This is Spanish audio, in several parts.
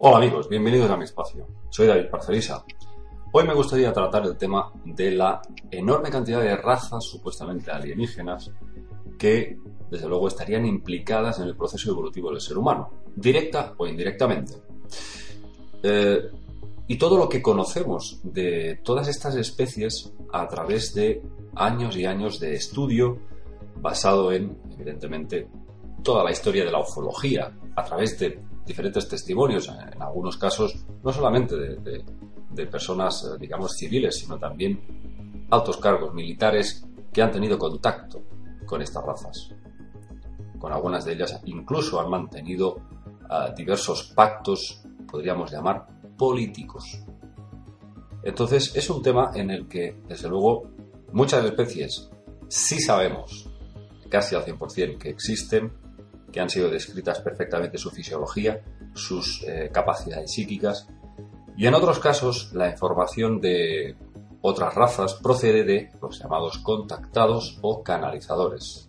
Hola amigos, bienvenidos a mi espacio. Soy David Parcerisa. Hoy me gustaría tratar el tema de la enorme cantidad de razas supuestamente alienígenas que, desde luego, estarían implicadas en el proceso evolutivo del ser humano, directa o indirectamente. Eh, y todo lo que conocemos de todas estas especies a través de años y años de estudio basado en, evidentemente, toda la historia de la ufología, a través de diferentes testimonios, en algunos casos no solamente de, personas, eh, digamos, civiles, sino también altos cargos militares que han tenido contacto con estas razas. Con algunas de ellas incluso han mantenido uh, diversos pactos, podríamos llamar, políticos. Entonces es un tema en el que, desde luego, muchas especies sí sabemos, casi al 100%, que existen, que han sido descritas perfectamente su fisiología, sus eh, capacidades psíquicas, y en otros casos la información de otras razas procede de los llamados contactados o canalizadores,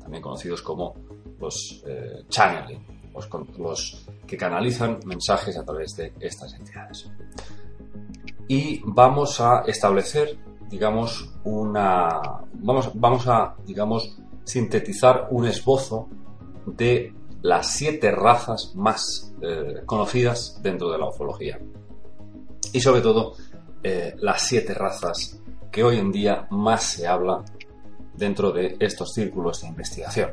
también conocidos como los eh, channeling, los, los que canalizan mensajes a través de estas entidades. Y vamos a establecer, digamos, una. Vamos, vamos a, digamos, sintetizar un esbozo de las siete razas más eh, conocidas dentro de la ufología. Y sobre todo, eh, las siete razas que hoy en día más se habla dentro de estos círculos de investigación,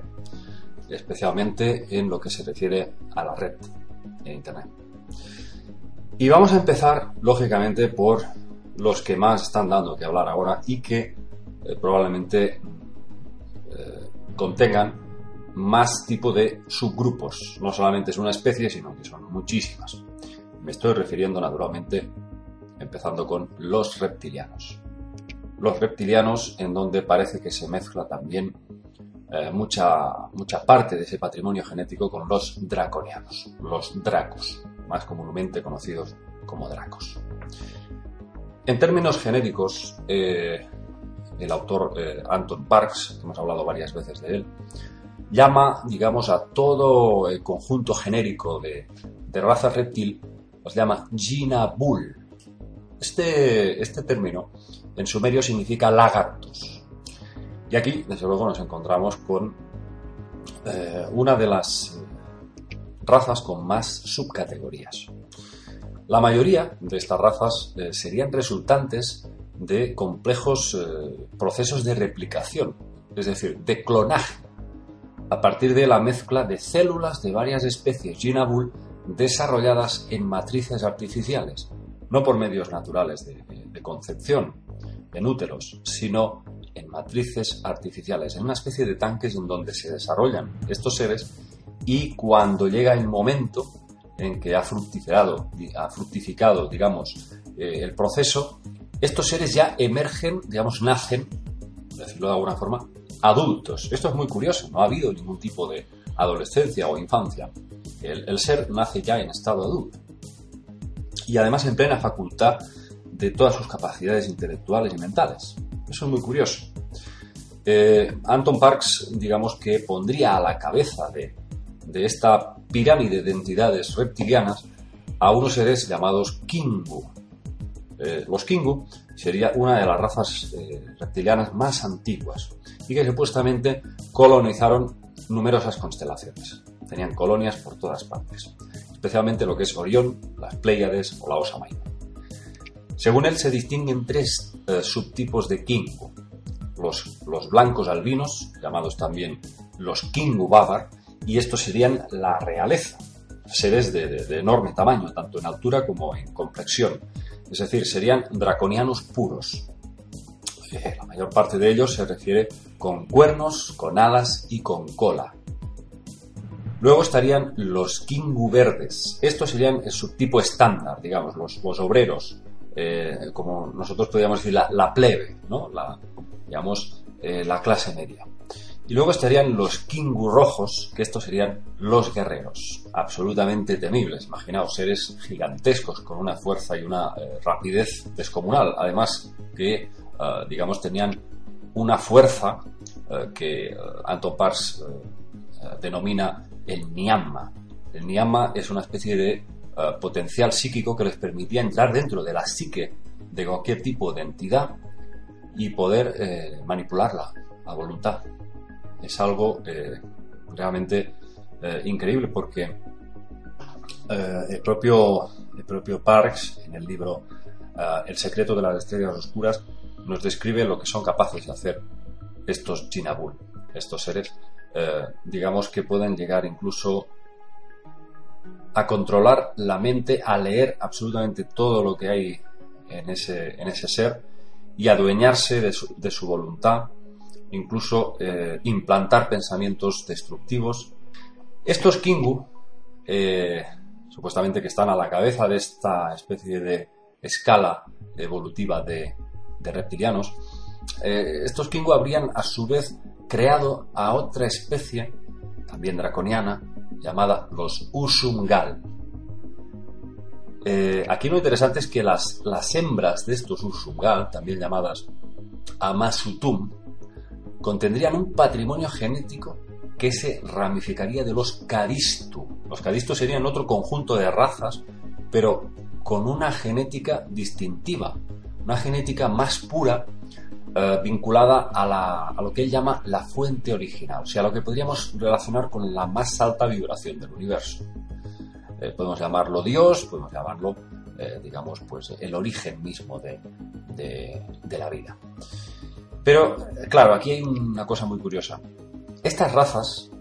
especialmente en lo que se refiere a la red en Internet. Y vamos a empezar, lógicamente, por los que más están dando que hablar ahora y que eh, probablemente eh, contengan más tipo de subgrupos. No solamente es una especie, sino que son muchísimas. Me estoy refiriendo naturalmente empezando con los reptilianos. Los reptilianos en donde parece que se mezcla también eh, mucha, mucha parte de ese patrimonio genético con los draconianos, los dracos, más comúnmente conocidos como dracos. En términos genéticos, eh, el autor eh, Anton Parks, que hemos hablado varias veces de él, llama, digamos, a todo el conjunto genérico de, de raza reptil, los llama Bull. Este, este término en sumerio significa lagartos. Y aquí, desde luego, nos encontramos con eh, una de las razas con más subcategorías. La mayoría de estas razas eh, serían resultantes de complejos eh, procesos de replicación, es decir, de clonaje, a partir de la mezcla de células de varias especies Ginabul desarrolladas en matrices artificiales, no por medios naturales de concepción, en úteros, sino en matrices artificiales, en una especie de tanques en donde se desarrollan estos seres y cuando llega el momento en que ha fructificado, ha fructificado digamos, eh, el proceso, estos seres ya emergen, digamos, nacen, decirlo de alguna forma, adultos. Esto es muy curioso, no ha habido ningún tipo de adolescencia o infancia. El, el ser nace ya en estado adulto. Y además en plena facultad de todas sus capacidades intelectuales y mentales. Eso es muy curioso. Eh, Anton Parks, digamos que pondría a la cabeza de, esta pirámide de entidades reptilianas a unos seres llamados Kingu. Eh, los Kingu sería una de las razas eh, reptilianas más antiguas y que supuestamente colonizaron numerosas constelaciones. Tenían colonias por todas partes, especialmente lo que es Orión, las Pléyades o la Osa Mayor. Según él, se distinguen tres subtipos de Kingu. Los, blancos albinos, llamados también los Kingu Babar, y estos serían la realeza. seres de, enorme tamaño, tanto en altura como en complexión. Es decir, serían draconianos puros. Eh, la mayor parte de ellos se refiere con cuernos, con alas y con cola. Luego estarían los Kingu verdes. Estos serían el subtipo estándar, digamos, los, obreros, eh, como nosotros podríamos decir la, plebe, ¿no? la, digamos, eh, la clase media. Y luego estarían los Kingu rojos, que estos serían los guerreros, absolutamente temibles. Imaginaos, seres gigantescos con una fuerza y una eh, rapidez descomunal. Además, que, digamos, tenían una fuerza que Anton Pars denomina el Nyama. El Nyama es una especie de eh, potencial psíquico que les permitía entrar dentro de la psique de cualquier tipo de entidad y poder eh, manipularla a voluntad. Es algo eh, realmente increíble porque el, propio, el propio Parks, en el libro El secreto de las estrellas oscuras, nos describe lo que son capaces de hacer estos Jinabul, estos seres eh, digamos que pueden llegar incluso a controlar la mente, a leer absolutamente todo lo que hay en ese, en ese ser y adueñarse de su, voluntad, incluso eh, implantar pensamientos destructivos. Estos Kingu, eh, supuestamente que están a la cabeza de esta especie de escala evolutiva de, reptilianos, estos Kingu habrían a su vez creado a otra especie, también draconiana, llamada los Usungal. Eh, aquí lo interesante es que las, hembras de estos Usungal, también llamadas Amasutum, contendrían un patrimonio genético que se ramificaría de los Cadistu. Los Cadistu serían otro conjunto de razas, pero con una genética distintiva, una genética más pura eh, vinculada a, lo que él llama la fuente original, o sea, lo que podríamos relacionar con la más alta vibración del universo. Eh, podemos llamarlo Dios, podemos llamarlo, eh, digamos, pues el origen mismo de, de la vida. Pero, claro, aquí hay una cosa muy curiosa. Estas razas,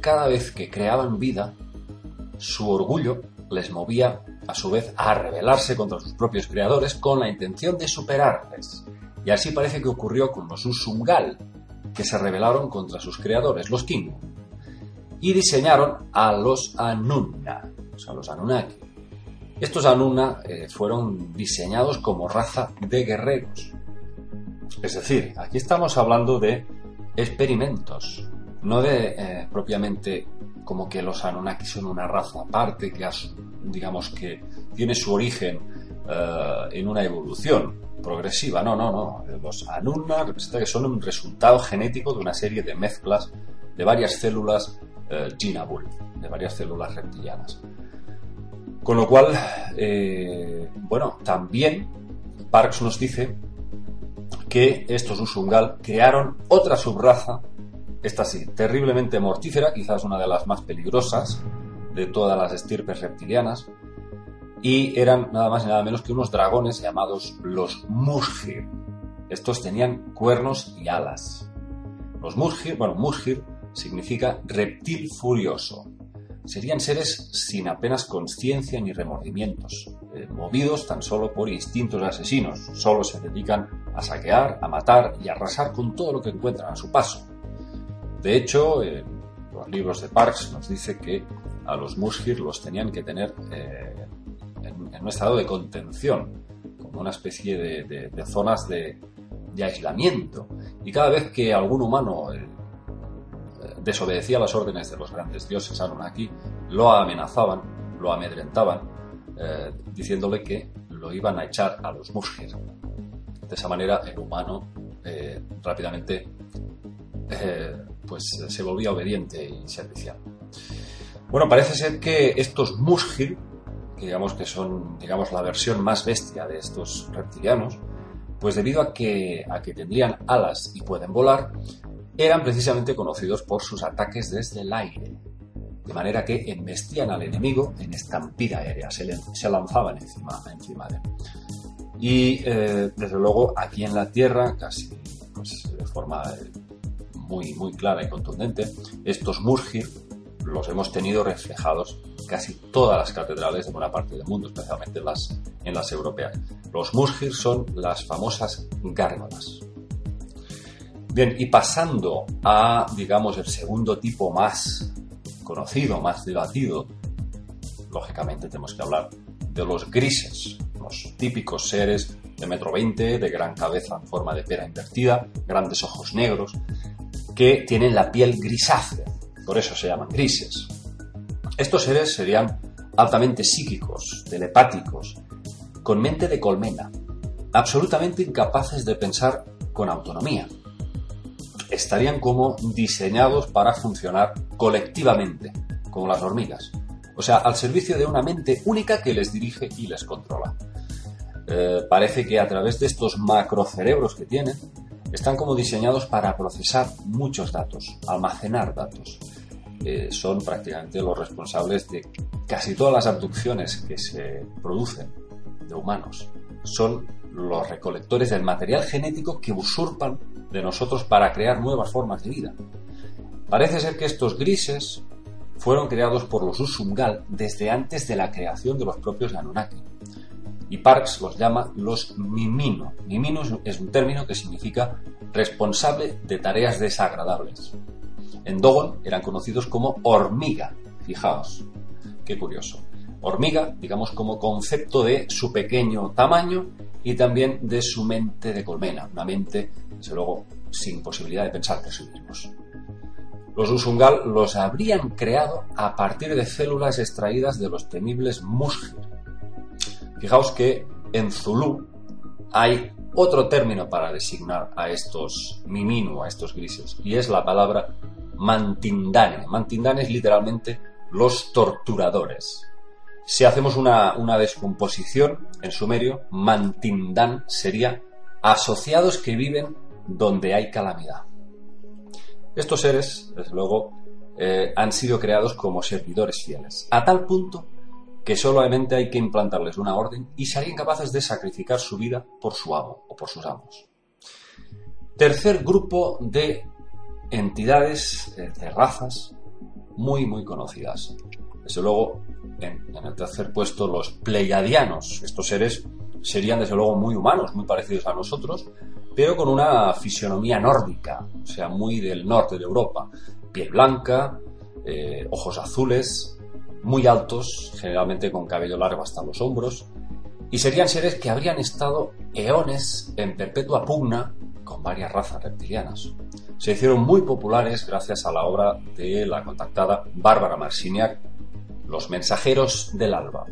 cada vez que creaban vida, su orgullo les movía a su vez a rebelarse contra sus propios creadores con la intención de superarles. Y así parece que ocurrió con los Usungal, que se rebelaron contra sus creadores, los Kingu, y diseñaron a los Anunna, o sea, los Anunnaki. Estos Anunna eh, fueron diseñados como raza de guerreros. Es decir, aquí estamos hablando de experimentos, no de eh, propiamente como que los Anunnaki son una raza aparte que, digamos que tiene su origen eh, en una evolución progresiva. No, no, no. Los Anunna que son un resultado genético de una serie de mezclas de varias células eh, de varias células reptilianas. Con lo cual, eh, bueno, también Parks nos dice que estos Usungal crearon otra subraza, esta sí, terriblemente mortífera, quizás una de las más peligrosas de todas las estirpes reptilianas, y eran nada más y nada menos que unos dragones llamados los Mushir. Estos tenían cuernos y alas. Los Mushir, bueno, Mushir significa reptil furioso. Serían seres sin apenas conciencia ni remordimientos, eh, movidos tan solo por instintos asesinos. Solo se dedican a saquear, a matar y a arrasar con todo lo que encuentran a su paso. De hecho, en los libros de Parks nos dice que a los Mushir los tenían que tener eh, en un estado de contención, como una especie de, zonas de, aislamiento. Y cada vez que algún humano eh, desobedecía las órdenes de los grandes dioses Anunnaki, lo amenazaban, lo amedrentaban, eh, diciéndole que lo iban a echar a los Mushir. De esa manera el humano eh, rápidamente pues, se volvía obediente y servicial. Bueno, parece ser que estos Mushir digamos que son digamos la versión más bestia de estos reptilianos, pues debido a que, a que tendrían alas y pueden volar, eran precisamente conocidos por sus ataques desde el aire, de manera que embestían al enemigo en estampida aérea, se, lanzaban encima, encima de él. Y eh, desde luego aquí en la Tierra, casi pues, de forma eh, muy, muy clara y contundente, estos Murgir los hemos tenido reflejados casi todas las catedrales de buena parte del mundo, especialmente las, en las europeas. Los musgir son las famosas gárgolas. Bien, y pasando a, digamos, el segundo tipo más conocido, más debatido, lógicamente tenemos que hablar de los grises, los típicos seres de metro veinte, de gran cabeza en forma de pera invertida, grandes ojos negros, que tienen la piel grisácea, por eso se llaman grises. Estos seres serían altamente psíquicos, telepáticos, con mente de colmena, absolutamente incapaces de pensar con autonomía. Estarían como diseñados para funcionar colectivamente, como las hormigas, o sea, al servicio de una mente única que les dirige y les controla. Eh, parece que a través de estos macrocerebros que tienen, están como diseñados para procesar muchos datos, almacenar datos. Eh, son prácticamente los responsables de casi todas las abducciones que se producen de humanos. Son los recolectores del material genético que usurpan de nosotros para crear nuevas formas de vida. Parece ser que estos grises fueron creados por los Usungal desde antes de la creación de los propios Anunnaki. Y Parks los llama los Mimino. Mimino es un término que significa responsable de tareas desagradables. En Dogon eran conocidos como hormiga. Fijaos, qué curioso. Hormiga, digamos, como concepto de su pequeño tamaño y también de su mente de colmena, una mente, desde luego, sin posibilidad de pensar por sí mismos. Los Usungal los habrían creado a partir de células extraídas de los temibles Musgir. Fijaos que en Zulu hay otro término para designar a estos Miminu, a estos grises, y es la palabra Mantindane. Mantindane es literalmente los torturadores. Si hacemos una, una descomposición en sumerio, Mantindan sería asociados que viven donde hay calamidad. Estos seres, desde luego, eh, han sido creados como servidores fieles, a tal punto que solamente hay que implantarles una orden y serían capaces de sacrificar su vida por su amo o por sus amos. Tercer grupo de entidades, eh, de razas muy, muy conocidas. Desde luego, en, en, el tercer puesto, los pleiadianos. Estos seres serían, desde luego, muy humanos, muy parecidos a nosotros, pero con una fisionomía nórdica, o sea, muy del norte de Europa. Piel blanca, eh, ojos azules, muy altos, generalmente con cabello largo hasta los hombros, y serían seres que habrían estado eones en perpetua pugna con varias razas reptilianas. Se hicieron muy populares gracias a la obra de la contactada Bárbara Marciniak, Los mensajeros del alba.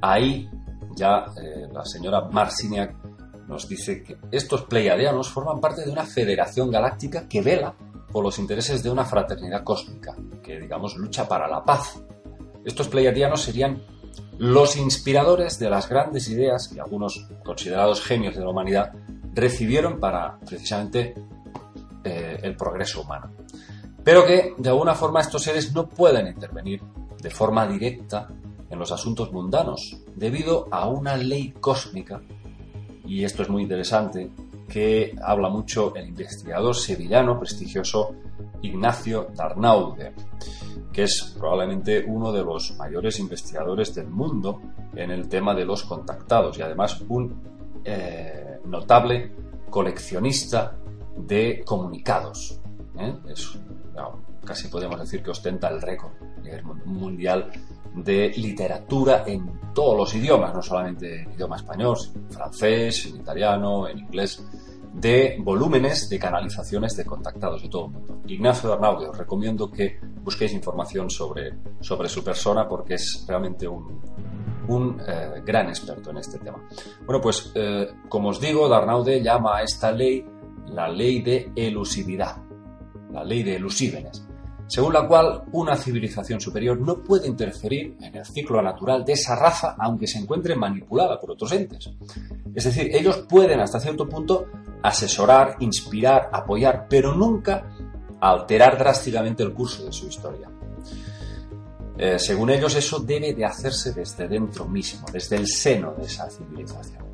Ahí ya eh, la señora Marciniak nos dice que estos pleiadianos forman parte de una federación galáctica que vela por los intereses de una fraternidad cósmica, que digamos lucha para la paz. Estos pleiadianos serían los inspiradores de las grandes ideas que algunos considerados genios de la humanidad recibieron para precisamente eh, el progreso humano. Pero que de alguna forma estos seres no pueden intervenir de forma directa en los asuntos mundanos, debido a una ley cósmica y esto es muy interesante, que habla mucho el investigador sevillano prestigioso Ignacio Darnaude, que es probablemente uno de los mayores investigadores del mundo en el tema de los contactados y además un eh, notable coleccionista de comunicados. ¿Eh? Casi podemos decir que ostenta el récord mundial de literatura en todos los idiomas, no solamente en idioma español, sino en francés, en italiano, en inglés, de volúmenes de canalizaciones de contactados de todo el mundo. Ignacio de Arnaude, os recomiendo que busquéis información sobre, sobre su persona porque es realmente un, un eh, gran experto en este tema. Bueno, pues eh, como os digo, Darnaude llama a esta ley la ley de elusividad, la ley de elusívenes según la cual una civilización superior no puede interferir en el ciclo natural de esa raza aunque se encuentre manipulada por otros entes. Es decir, ellos pueden hasta cierto punto asesorar, inspirar, apoyar, pero nunca alterar drásticamente el curso de su historia. Eh, según ellos, eso debe de hacerse desde dentro mismo, desde el seno de esa civilización.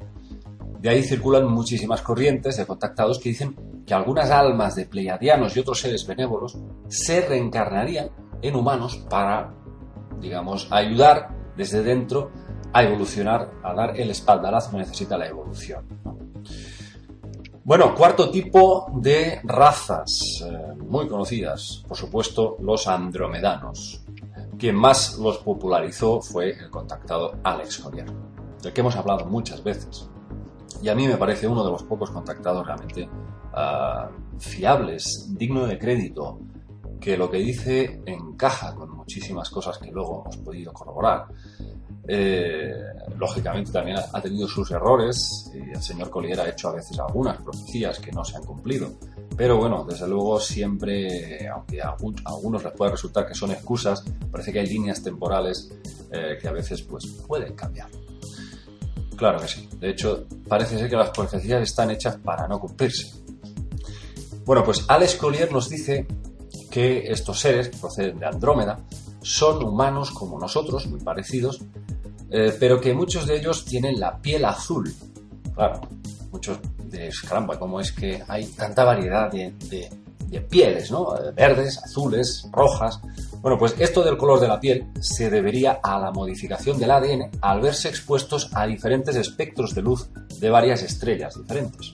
De ahí circulan muchísimas corrientes de contactados que dicen que algunas almas de pleiadianos y otros seres benévolos se reencarnarían en humanos para digamos, ayudar desde dentro a evolucionar, a dar el espaldarazo que necesita la evolución. Bueno, cuarto tipo de razas, eh, muy conocidas, por supuesto, los andromedanos. Quien más los popularizó fue el contactado Alex Collier, del que hemos hablado muchas veces. Y a mí me parece uno de los pocos contactados realmente ah, fiables, digno de crédito, que lo que dice encaja con muchísimas cosas que luego hemos podido corroborar. Eh, lógicamente también ha tenido sus errores y el señor Collier ha hecho a veces algunas profecías que no se han cumplido. Pero bueno, desde luego siempre, aunque a algunos les puede resultar que son excusas, parece que hay líneas temporales eh, que a veces pues, pueden cambiar. Claro que sí. De hecho, parece ser que las profecías están hechas para no cumplirse. Bueno, pues Alex Collier nos dice que estos seres, proceden de Andrómeda, son humanos como nosotros, muy parecidos, eh, pero que muchos de ellos tienen la piel azul. Claro, muchos de caramba, ¿cómo es que hay tanta variedad de, pieles, ¿no? Eh, verdes, azules, rojas. Bueno, pues esto del color de la piel se debería a la modificación del ADN al verse expuestos a diferentes espectros de luz de varias estrellas diferentes.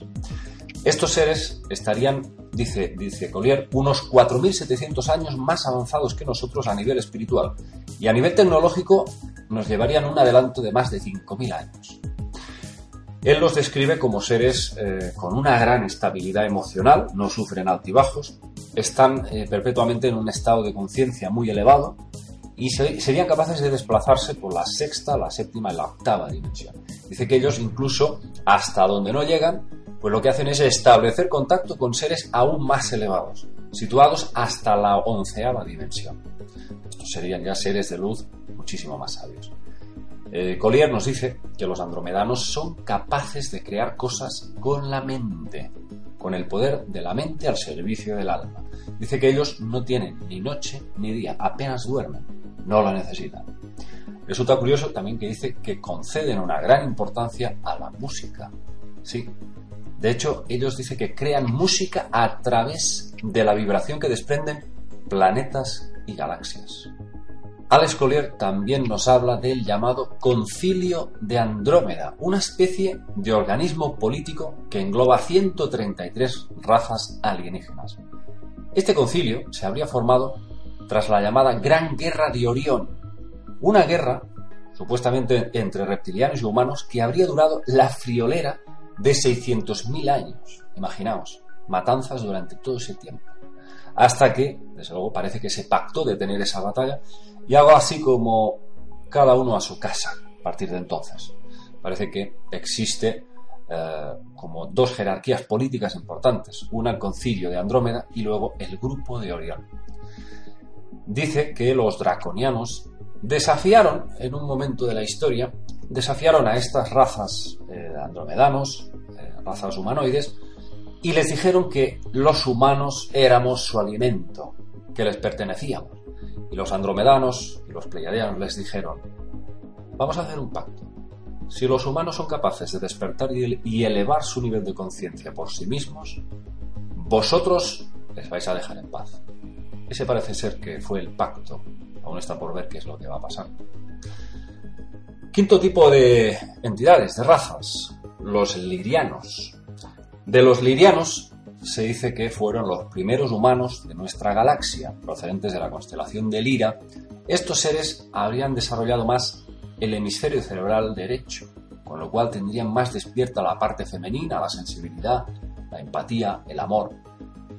Estos seres estarían, dice, dice Collier, unos 4.700 años más avanzados que nosotros a nivel espiritual y a nivel tecnológico nos llevarían un adelanto de más de 5.000 años. Él los describe como seres eh, con una gran estabilidad emocional, no sufren altibajos, están eh, perpetuamente en un estado de conciencia muy elevado y serían capaces de desplazarse por la sexta, la séptima y la octava dimensión. Dice que ellos incluso hasta donde no llegan, pues lo que hacen es establecer contacto con seres aún más elevados, situados hasta la onceava dimensión. Estos serían ya seres de luz muchísimo más sabios. Eh, Collier nos dice que los andromedanos son capaces de crear cosas con la mente, con el poder de la mente al servicio del alma. Dice que ellos no tienen ni noche ni día, apenas duermen, no la necesitan. Resulta curioso también que dice que conceden una gran importancia a la música. Sí. De hecho, ellos dicen que crean música a través de la vibración que desprenden planetas y galaxias. Alex Collier también nos habla del llamado Concilio de Andrómeda, una especie de organismo político que engloba 133 razas alienígenas. Este concilio se habría formado tras la llamada Gran Guerra de Orión, una guerra supuestamente entre reptilianos y humanos que habría durado la friolera de 600.000 años. Imaginaos, matanzas durante todo ese tiempo. Hasta que, desde luego, parece que se pactó de tener esa batalla y hago así como cada uno a su casa a partir de entonces. Parece que existe eh, como dos jerarquías políticas importantes, una el concilio de Andrómeda y luego el grupo de Orión. Dice que los draconianos desafiaron en un momento de la historia, desafiaron a estas razas eh, andromedanos, eh, razas humanoides, y les dijeron que los humanos éramos su alimento, que les pertenecíamos. Los andromedanos y los pleiadianos les dijeron, vamos a hacer un pacto. Si los humanos son capaces de despertar y elevar su nivel de conciencia por sí mismos, vosotros les vais a dejar en paz. Ese parece ser que fue el pacto. Aún está por ver qué es lo que va a pasar. Quinto tipo de entidades, de razas, los lirianos. De los lirianos se dice que fueron los primeros humanos de nuestra galaxia, procedentes de la constelación de Lira. Estos seres habrían desarrollado más el hemisferio cerebral derecho, con lo cual tendrían más despierta la parte femenina, la sensibilidad, la empatía, el amor.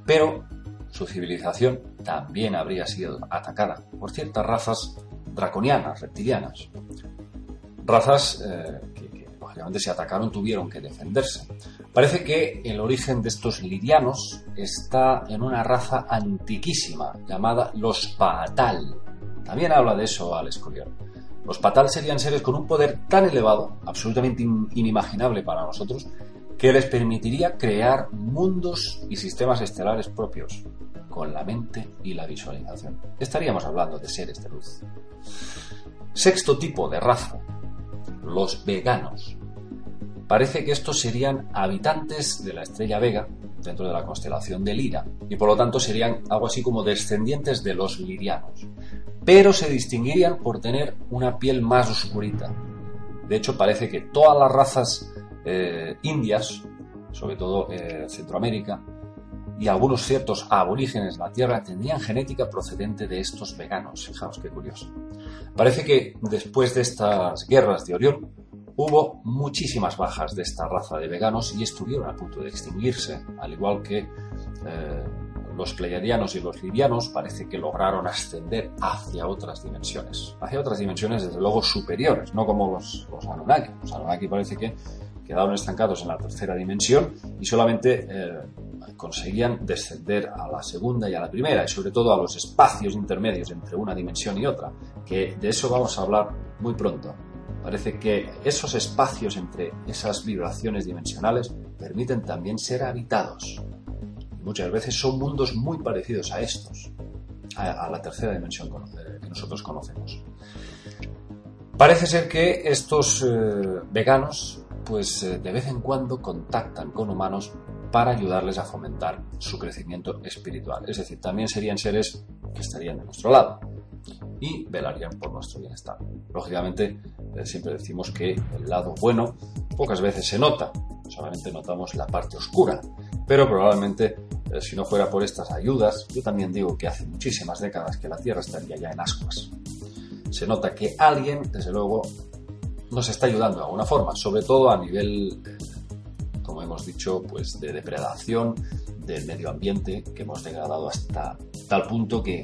Pero su civilización también habría sido atacada por ciertas razas draconianas, reptilianas. Razas eh, que, lógicamente se atacaron tuvieron que defenderse. Parece que el origen de estos lirianos está en una raza antiquísima llamada los Paatal. También habla de eso Alex Collier. Los Patal serían seres con un poder tan elevado, absolutamente inimaginable para nosotros, que les permitiría crear mundos y sistemas estelares propios, con la mente y la visualización. Estaríamos hablando de seres de luz. Sexto tipo de raza, los veganos. Parece que estos serían habitantes de la estrella Vega, dentro de la constelación de Lira, y por lo tanto serían algo así como descendientes de los lirianos. pero se distinguirían por tener una piel más oscurita. De hecho, parece que todas las razas eh, indias, sobre todo eh, Centroamérica, y algunos ciertos aborígenes de la Tierra tendrían genética procedente de estos veganos. Fijaos qué curioso. Parece que después de estas guerras de Orión hubo muchísimas bajas de esta raza de veganos y estuvieron a punto de extinguirse, al igual que eh, los pleiadianos y los livianos parece que lograron ascender hacia otras dimensiones, hacia otras dimensiones desde luego superiores, no como los, los Anunnaki. Los Anunnaki parece que quedaron estancados en la tercera dimensión y solamente eh, conseguían descender a la segunda y a la primera y sobre todo a los espacios intermedios entre una dimensión y otra, de eso vamos a hablar muy pronto. Parece que esos espacios entre esas vibraciones dimensionales permiten también ser habitados. muchas veces son mundos muy parecidos a estos, a, la tercera dimensión que nosotros conocemos. Parece ser que estos eh, veganos pues eh, de vez en cuando contactan con humanos para ayudarles a fomentar su crecimiento espiritual. Es decir, también serían seres que estarían de nuestro lado y velarían por nuestro bienestar. Lógicamente, eh, siempre decimos que el lado bueno pocas veces se nota, solamente notamos la parte oscura, pero probablemente eh, si no fuera por estas ayudas, yo también digo que hace muchísimas décadas que la Tierra estaría ya en ascuas. Se nota que alguien, desde luego, nos está ayudando de alguna forma, sobre todo a nivel, como hemos dicho, pues de depredación del medio ambiente que hemos degradado hasta tal punto que,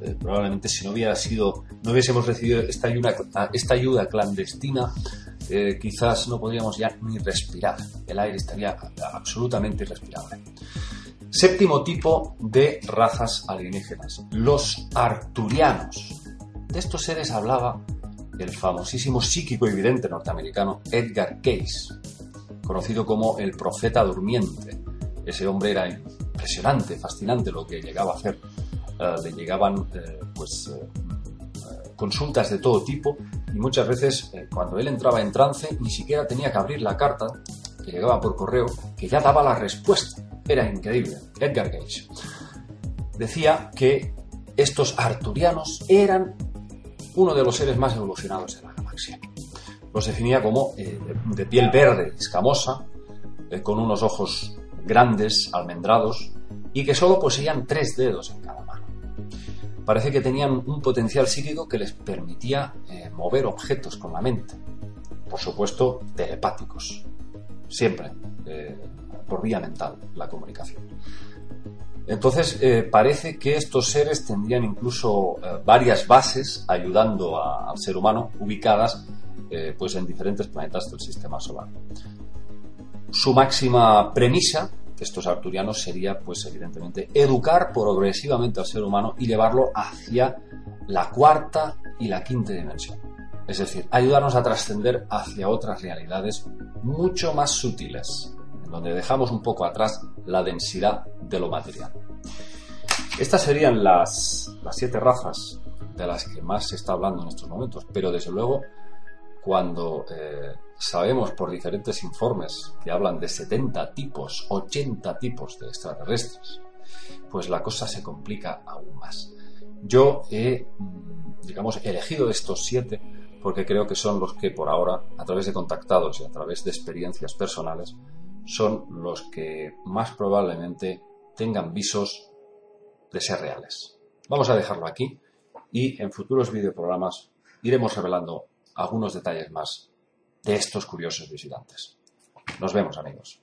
eh, probablemente si no hubiera sido, no hubiésemos recibido esta ayuda, clandestina, eh, quizás no podríamos ya ni respirar. El aire estaría absolutamente irrespirable. Séptimo tipo de razas alienígenas, los arturianos. De estos seres hablaba el famosísimo psíquico y vidente norteamericano Edgar Case, conocido como el profeta durmiente. Ese hombre era impresionante, fascinante lo que llegaba a hacer. Eh, le llegaban eh, pues eh, consultas de todo tipo y muchas veces cuando él entraba en trance ni siquiera tenía que abrir la carta que llegaba por correo que ya daba la respuesta. Era increíble. Edgar Case decía que estos arturianos eran uno de los seres más evolucionados de la galaxia. Los definía como eh, de piel verde, escamosa, eh, con unos ojos grandes, almendrados, y que solo poseían tres dedos en cada mano. Parece que tenían un potencial psíquico que les permitía eh, mover objetos con la mente. Por supuesto, telepáticos. Siempre por vía mental la comunicación. Entonces, parece que estos seres tendrían incluso varias bases ayudando al ser humano, ubicadas eh, pues en diferentes planetas del sistema solar. Su máxima premisa estos arturianos sería, pues evidentemente, educar progresivamente al ser humano y llevarlo hacia la cuarta y la quinta dimensión. Es decir, ayudarnos a trascender hacia otras realidades mucho más sutiles, donde dejamos un poco atrás la densidad de lo material. Estas serían las, siete razas de las que más se está hablando en estos momentos, pero desde luego cuando eh, sabemos por diferentes informes que hablan de 70 tipos, 80 tipos de extraterrestres, pues la cosa se complica aún más. Yo he, mm, digamos, elegido estos siete porque creo que son los que por ahora, a través de contactados y a través de experiencias personales, son los que más probablemente tengan visos de ser reales. Vamos a dejarlo aquí y en futuros videoprogramas iremos revelando algunos detalles más de estos curiosos visitantes. Nos vemos amigos.